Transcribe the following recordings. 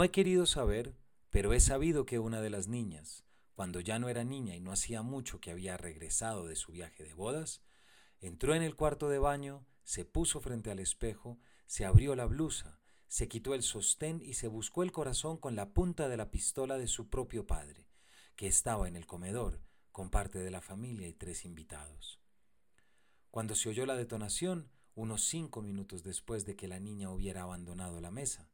No he querido saber, pero he sabido que una de las niñas, cuando ya no era niña y no hacía mucho que había regresado de su viaje de bodas, entró en el cuarto de baño, se puso frente al espejo, se abrió la blusa, se quitó el sostén y se buscó el corazón con la punta de la pistola de su propio padre, que estaba en el comedor, con parte de la familia y tres invitados. Cuando se oyó la detonación, unos cinco minutos después de que la niña hubiera abandonado la mesa,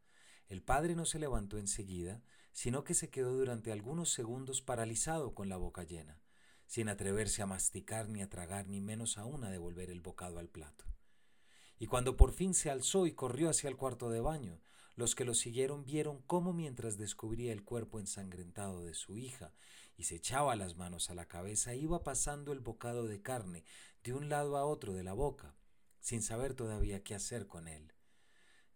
el padre no se levantó enseguida, sino que se quedó durante algunos segundos paralizado con la boca llena, sin atreverse a masticar ni a tragar, ni menos aún a devolver el bocado al plato. Y cuando por fin se alzó y corrió hacia el cuarto de baño, los que lo siguieron vieron cómo mientras descubría el cuerpo ensangrentado de su hija y se echaba las manos a la cabeza, iba pasando el bocado de carne de un lado a otro de la boca, sin saber todavía qué hacer con él.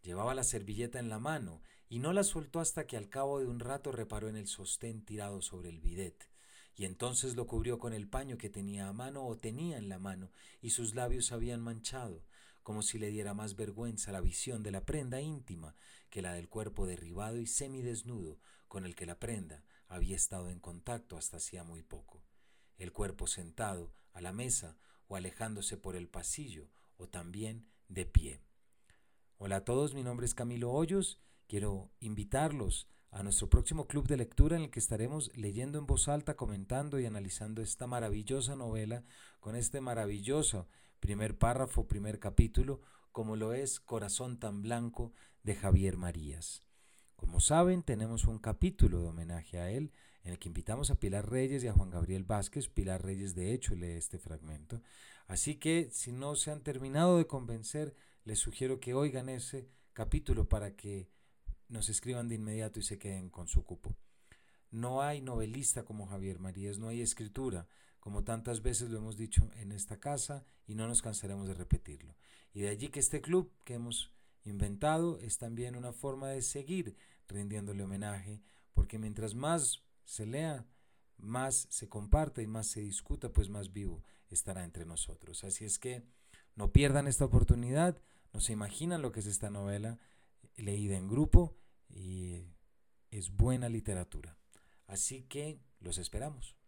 Llevaba la servilleta en la mano y no la soltó hasta que al cabo de un rato reparó en el sostén tirado sobre el bidet, y entonces lo cubrió con el paño que tenía a mano o tenía en la mano, y sus labios habían manchado, como si le diera más vergüenza la visión de la prenda íntima que la del cuerpo derribado y semidesnudo con el que la prenda había estado en contacto hasta hacía muy poco. El cuerpo sentado a la mesa o alejándose por el pasillo o también de pie. Hola a todos, mi nombre es Camilo Hoyos. Quiero invitarlos a nuestro próximo club de lectura en el que estaremos leyendo en voz alta, comentando y analizando esta maravillosa novela con este maravilloso primer párrafo, primer capítulo, como lo es Corazón tan Blanco de Javier Marías. Como saben, tenemos un capítulo de homenaje a él en el que invitamos a Pilar Reyes y a Juan Gabriel Vázquez. Pilar Reyes, de hecho, lee este fragmento. Así que, si no se han terminado de convencer, les sugiero que oigan ese capítulo para que nos escriban de inmediato y se queden con su cupo. No hay novelista como Javier Marías, no hay escritura, como tantas veces lo hemos dicho en esta casa y no nos cansaremos de repetirlo. Y de allí que este club que hemos inventado es también una forma de seguir rindiéndole homenaje, porque mientras más se lea, más se comparte y más se discuta, pues más vivo estará entre nosotros. Así es que no pierdan esta oportunidad, no se imaginan lo que es esta novela leída en grupo y es buena literatura. Así que los esperamos.